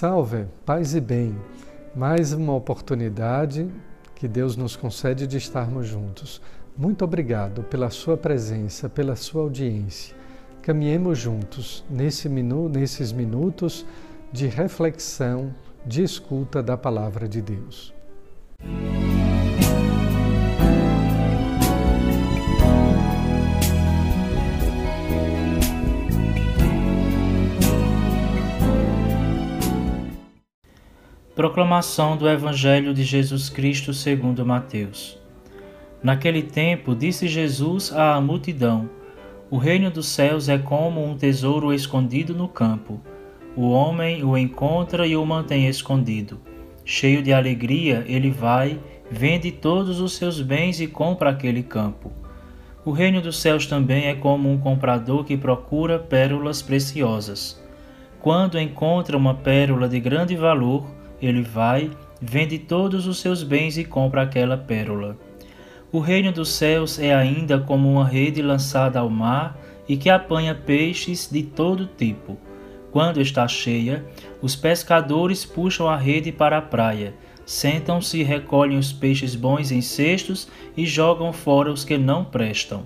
Salve, paz e bem. Mais uma oportunidade que Deus nos concede de estarmos juntos. Muito obrigado pela sua presença, pela sua audiência. Caminhemos juntos nesse minu nesses minutos de reflexão, de escuta da palavra de Deus. Proclamação do Evangelho de Jesus Cristo segundo Mateus. Naquele tempo disse Jesus à multidão: O reino dos céus é como um tesouro escondido no campo. O homem o encontra e o mantém escondido. Cheio de alegria, ele vai, vende todos os seus bens e compra aquele campo. O reino dos céus também é como um comprador que procura pérolas preciosas. Quando encontra uma pérola de grande valor, ele vai, vende todos os seus bens e compra aquela pérola. O reino dos céus é ainda como uma rede lançada ao mar e que apanha peixes de todo tipo. Quando está cheia, os pescadores puxam a rede para a praia, sentam-se e recolhem os peixes bons em cestos e jogam fora os que não prestam.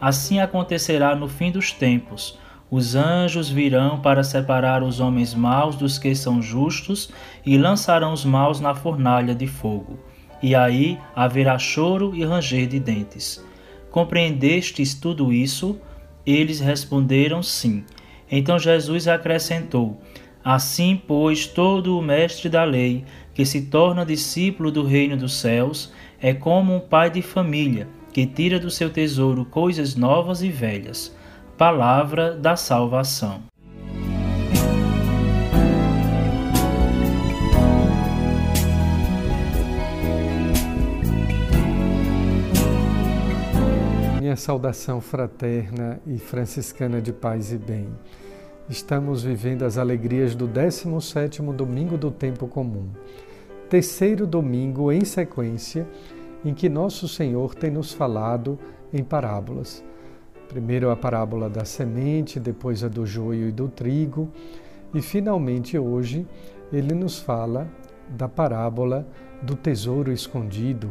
Assim acontecerá no fim dos tempos os anjos virão para separar os homens maus dos que são justos e lançarão os maus na fornalha de fogo. E aí haverá choro e ranger de dentes. Compreendestes tudo isso? Eles responderam sim. Então Jesus acrescentou: Assim, pois, todo o mestre da lei, que se torna discípulo do reino dos céus, é como um pai de família, que tira do seu tesouro coisas novas e velhas Palavra da Salvação. Minha saudação fraterna e franciscana de paz e bem. Estamos vivendo as alegrias do 17º domingo do tempo comum. Terceiro domingo em sequência em que nosso Senhor tem nos falado em parábolas. Primeiro a parábola da semente, depois a do joio e do trigo, e finalmente hoje ele nos fala da parábola do tesouro escondido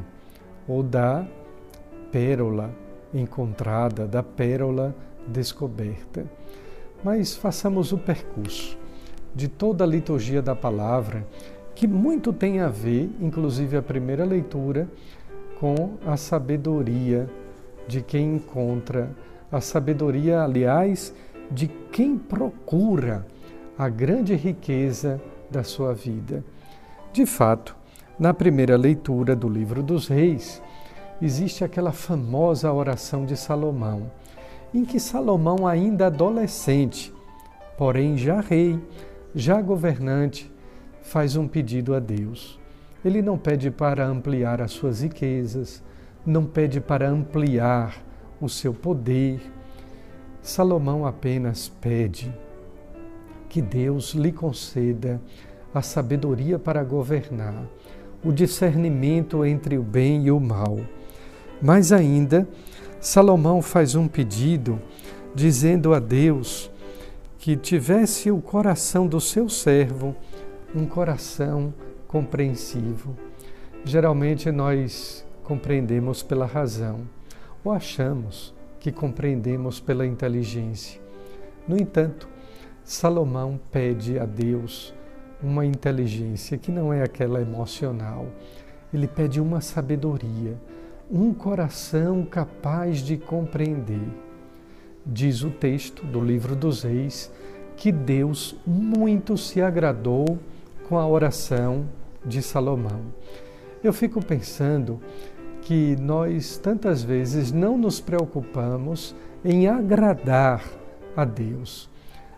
ou da pérola encontrada, da pérola descoberta. Mas façamos o percurso de toda a liturgia da palavra, que muito tem a ver, inclusive a primeira leitura, com a sabedoria de quem encontra a sabedoria, aliás, de quem procura a grande riqueza da sua vida. De fato, na primeira leitura do livro dos Reis, existe aquela famosa oração de Salomão, em que Salomão, ainda adolescente, porém já rei, já governante, faz um pedido a Deus. Ele não pede para ampliar as suas riquezas, não pede para ampliar o seu poder. Salomão apenas pede que Deus lhe conceda a sabedoria para governar, o discernimento entre o bem e o mal. Mais ainda, Salomão faz um pedido dizendo a Deus que tivesse o coração do seu servo um coração compreensivo. Geralmente nós compreendemos pela razão ou achamos que compreendemos pela inteligência. No entanto, Salomão pede a Deus uma inteligência que não é aquela emocional. Ele pede uma sabedoria, um coração capaz de compreender. Diz o texto do livro dos Reis que Deus muito se agradou com a oração de Salomão. Eu fico pensando que nós tantas vezes não nos preocupamos em agradar a Deus.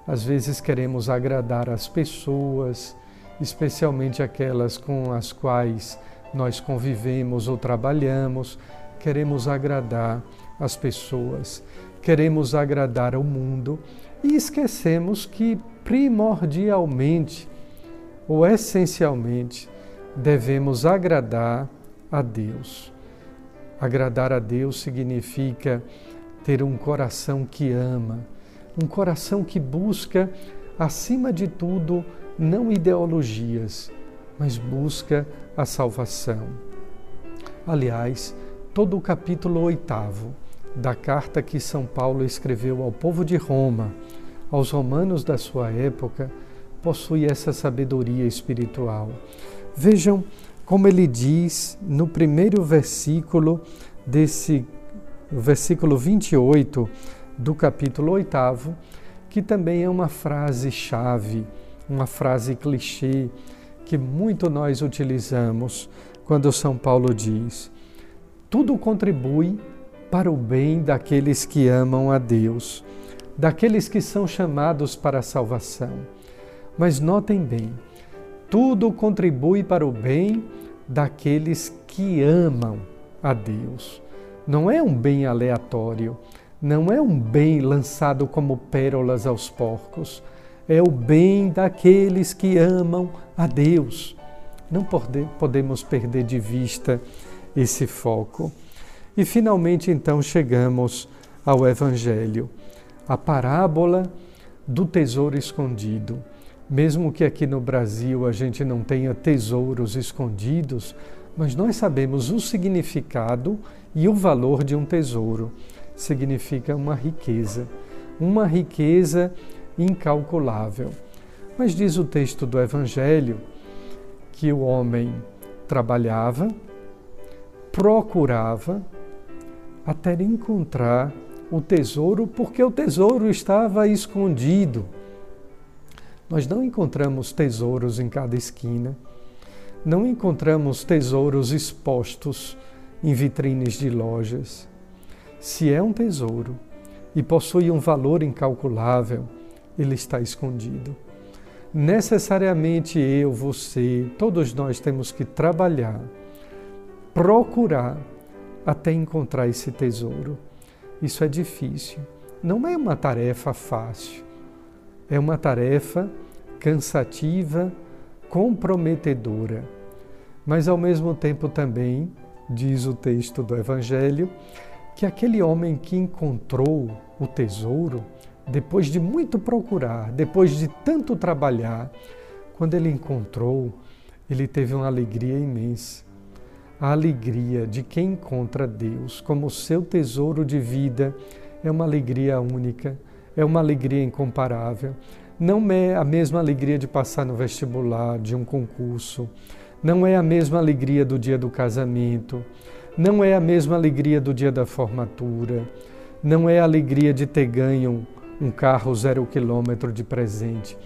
Às vezes queremos agradar as pessoas especialmente aquelas com as quais nós convivemos ou trabalhamos, queremos agradar as pessoas, queremos agradar ao mundo e esquecemos que primordialmente ou essencialmente devemos agradar a Deus. Agradar a Deus significa ter um coração que ama, um coração que busca, acima de tudo, não ideologias, mas busca a salvação. Aliás, todo o capítulo oitavo da carta que São Paulo escreveu ao povo de Roma, aos romanos da sua época, possui essa sabedoria espiritual. Vejam como ele diz no primeiro versículo desse versículo 28 do capítulo 8, que também é uma frase chave, uma frase clichê que muito nós utilizamos quando São Paulo diz: tudo contribui para o bem daqueles que amam a Deus, daqueles que são chamados para a salvação. Mas notem bem, tudo contribui para o bem daqueles que amam a Deus. Não é um bem aleatório, não é um bem lançado como pérolas aos porcos, é o bem daqueles que amam a Deus. Não podemos perder de vista esse foco. E finalmente, então, chegamos ao Evangelho, a parábola do tesouro escondido. Mesmo que aqui no Brasil a gente não tenha tesouros escondidos, mas nós sabemos o significado e o valor de um tesouro. Significa uma riqueza, uma riqueza incalculável. Mas diz o texto do Evangelho que o homem trabalhava, procurava até encontrar o tesouro, porque o tesouro estava escondido. Nós não encontramos tesouros em cada esquina, não encontramos tesouros expostos em vitrines de lojas. Se é um tesouro e possui um valor incalculável, ele está escondido. Necessariamente eu, você, todos nós temos que trabalhar, procurar até encontrar esse tesouro. Isso é difícil. Não é uma tarefa fácil. É uma tarefa cansativa, comprometedora. Mas ao mesmo tempo também, diz o texto do Evangelho, que aquele homem que encontrou o tesouro, depois de muito procurar, depois de tanto trabalhar, quando ele encontrou, ele teve uma alegria imensa a alegria de quem encontra Deus como seu tesouro de vida é uma alegria única, é uma alegria incomparável. Não é a mesma alegria de passar no vestibular, de um concurso, não é a mesma alegria do dia do casamento, não é a mesma alegria do dia da formatura, não é a alegria de ter ganho um carro zero quilômetro de presente.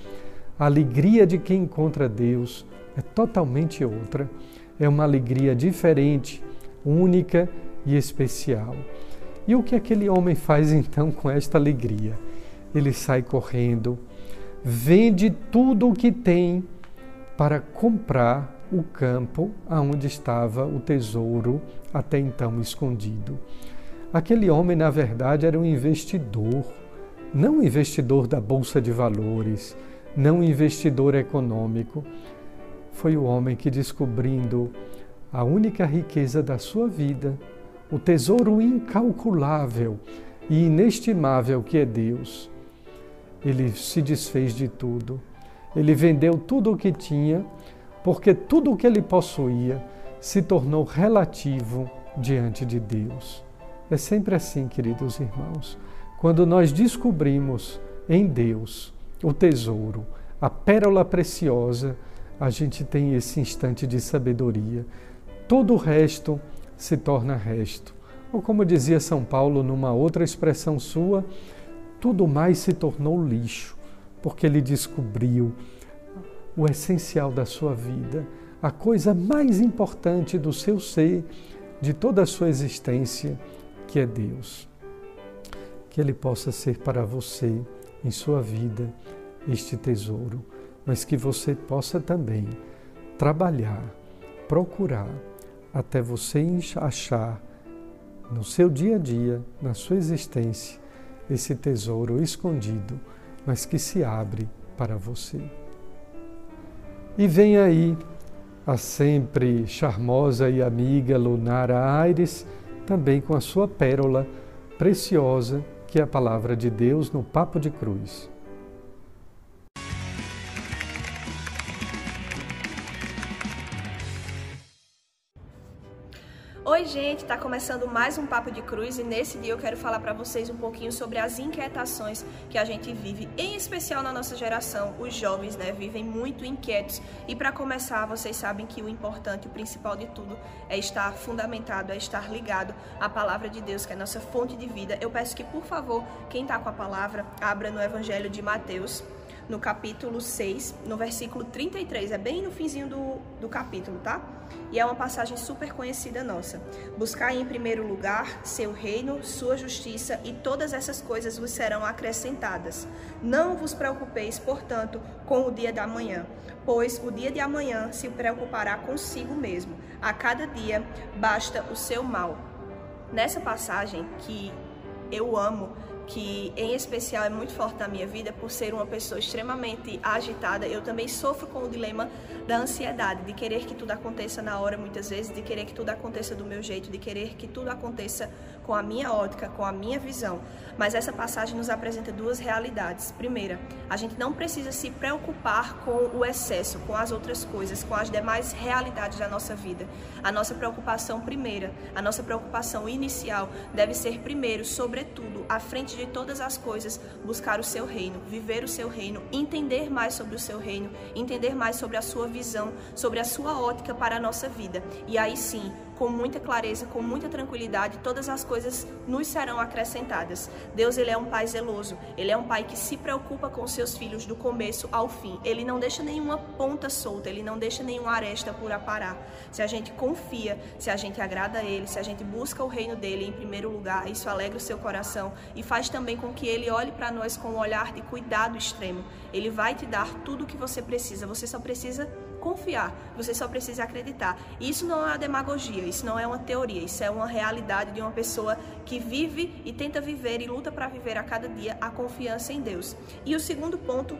A alegria de quem encontra Deus é totalmente outra é uma alegria diferente, única e especial. E o que aquele homem faz então com esta alegria? Ele sai correndo, vende tudo o que tem para comprar o campo aonde estava o tesouro até então escondido. Aquele homem, na verdade, era um investidor, não um investidor da bolsa de valores, não um investidor econômico, foi o homem que, descobrindo a única riqueza da sua vida, o tesouro incalculável e inestimável que é Deus, ele se desfez de tudo. Ele vendeu tudo o que tinha, porque tudo o que ele possuía se tornou relativo diante de Deus. É sempre assim, queridos irmãos. Quando nós descobrimos em Deus o tesouro, a pérola preciosa, a gente tem esse instante de sabedoria. Todo o resto se torna resto. Ou como dizia São Paulo numa outra expressão sua, tudo mais se tornou lixo, porque ele descobriu o essencial da sua vida, a coisa mais importante do seu ser, de toda a sua existência, que é Deus. Que Ele possa ser para você, em sua vida, este tesouro mas que você possa também trabalhar, procurar, até você achar no seu dia a dia, na sua existência, esse tesouro escondido, mas que se abre para você. E vem aí a sempre charmosa e amiga Lunara Aires, também com a sua pérola preciosa, que é a palavra de Deus no Papo de Cruz. Gente, tá começando mais um Papo de Cruz e nesse dia eu quero falar para vocês um pouquinho sobre as inquietações que a gente vive, em especial na nossa geração. Os jovens, né, vivem muito inquietos. E para começar, vocês sabem que o importante, o principal de tudo, é estar fundamentado, é estar ligado à palavra de Deus, que é a nossa fonte de vida. Eu peço que, por favor, quem tá com a palavra, abra no Evangelho de Mateus no capítulo 6, no versículo 33, é bem no finzinho do, do capítulo, tá? E é uma passagem super conhecida nossa. Buscar em primeiro lugar seu reino, sua justiça, e todas essas coisas vos serão acrescentadas. Não vos preocupeis, portanto, com o dia da manhã, pois o dia de amanhã se preocupará consigo mesmo. A cada dia basta o seu mal. Nessa passagem que eu amo, que em especial é muito forte na minha vida por ser uma pessoa extremamente agitada. Eu também sofro com o dilema da ansiedade, de querer que tudo aconteça na hora muitas vezes, de querer que tudo aconteça do meu jeito, de querer que tudo aconteça com a minha ótica, com a minha visão. Mas essa passagem nos apresenta duas realidades. Primeira, a gente não precisa se preocupar com o excesso, com as outras coisas, com as demais realidades da nossa vida. A nossa preocupação primeira, a nossa preocupação inicial deve ser primeiro, sobretudo, à frente de todas as coisas, buscar o seu reino, viver o seu reino, entender mais sobre o seu reino, entender mais sobre a sua visão, sobre a sua ótica para a nossa vida. E aí sim, com muita clareza, com muita tranquilidade, todas as coisas nos serão acrescentadas. Deus, ele é um pai zeloso. Ele é um pai que se preocupa com seus filhos do começo ao fim. Ele não deixa nenhuma ponta solta, ele não deixa nenhuma aresta por aparar. Se a gente confia, se a gente agrada a ele, se a gente busca o reino dele em primeiro lugar, isso alegra o seu coração e faz também com que ele olhe para nós com um olhar de cuidado extremo. Ele vai te dar tudo o que você precisa. Você só precisa confiar, você só precisa acreditar. Isso não é uma demagogia, isso não é uma teoria, isso é uma realidade de uma pessoa que vive e tenta viver e luta para viver a cada dia a confiança em Deus. E o segundo ponto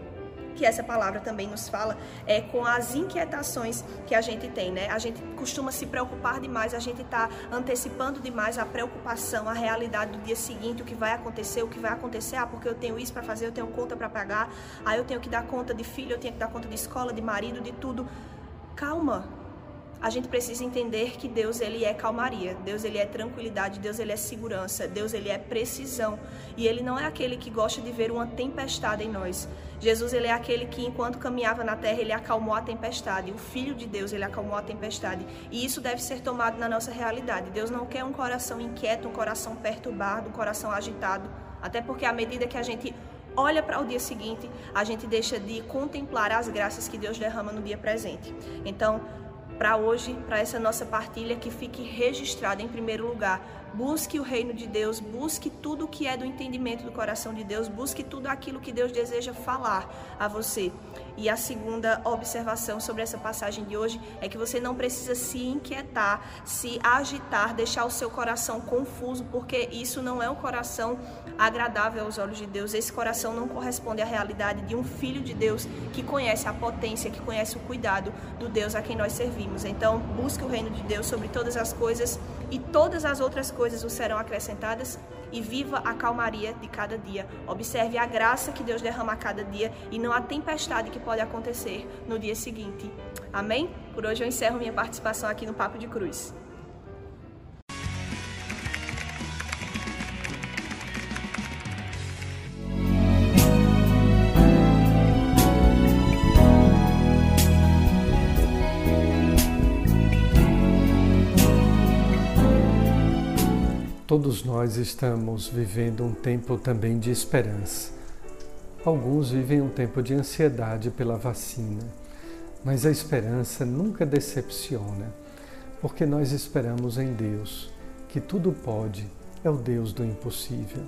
que essa palavra também nos fala, é com as inquietações que a gente tem, né? A gente costuma se preocupar demais, a gente está antecipando demais a preocupação, a realidade do dia seguinte, o que vai acontecer, o que vai acontecer, ah, porque eu tenho isso para fazer, eu tenho conta para pagar, aí eu tenho que dar conta de filho, eu tenho que dar conta de escola, de marido, de tudo. Calma, a gente precisa entender que Deus ele é calmaria, Deus ele é tranquilidade, Deus ele é segurança, Deus ele é precisão e ele não é aquele que gosta de ver uma tempestade em nós. Jesus ele é aquele que enquanto caminhava na terra ele acalmou a tempestade. O Filho de Deus ele acalmou a tempestade e isso deve ser tomado na nossa realidade. Deus não quer um coração inquieto, um coração perturbado, um coração agitado, até porque à medida que a gente olha para o dia seguinte, a gente deixa de contemplar as graças que Deus derrama no dia presente. Então, para hoje, para essa nossa partilha, que fique registrado em primeiro lugar. Busque o reino de Deus, busque tudo o que é do entendimento do coração de Deus, busque tudo aquilo que Deus deseja falar a você. E a segunda observação sobre essa passagem de hoje é que você não precisa se inquietar, se agitar, deixar o seu coração confuso, porque isso não é um coração agradável aos olhos de Deus. Esse coração não corresponde à realidade de um filho de Deus que conhece a potência, que conhece o cuidado do Deus a quem nós servimos. Então, busque o reino de Deus sobre todas as coisas e todas as outras coisas os serão acrescentadas e viva a calmaria de cada dia. Observe a graça que Deus derrama a cada dia e não a tempestade que pode acontecer no dia seguinte. Amém? Por hoje eu encerro minha participação aqui no Papo de Cruz. Todos nós estamos vivendo um tempo também de esperança. Alguns vivem um tempo de ansiedade pela vacina, mas a esperança nunca decepciona, porque nós esperamos em Deus, que tudo pode, é o Deus do impossível.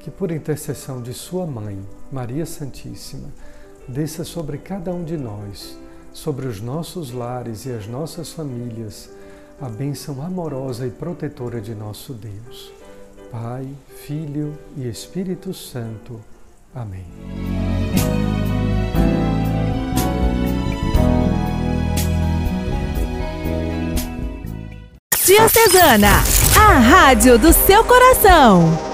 Que por intercessão de Sua mãe, Maria Santíssima, desça sobre cada um de nós, sobre os nossos lares e as nossas famílias, a bênção amorosa e protetora de nosso Deus. Pai, Filho e Espírito Santo. Amém. Diocesana, a rádio do seu coração.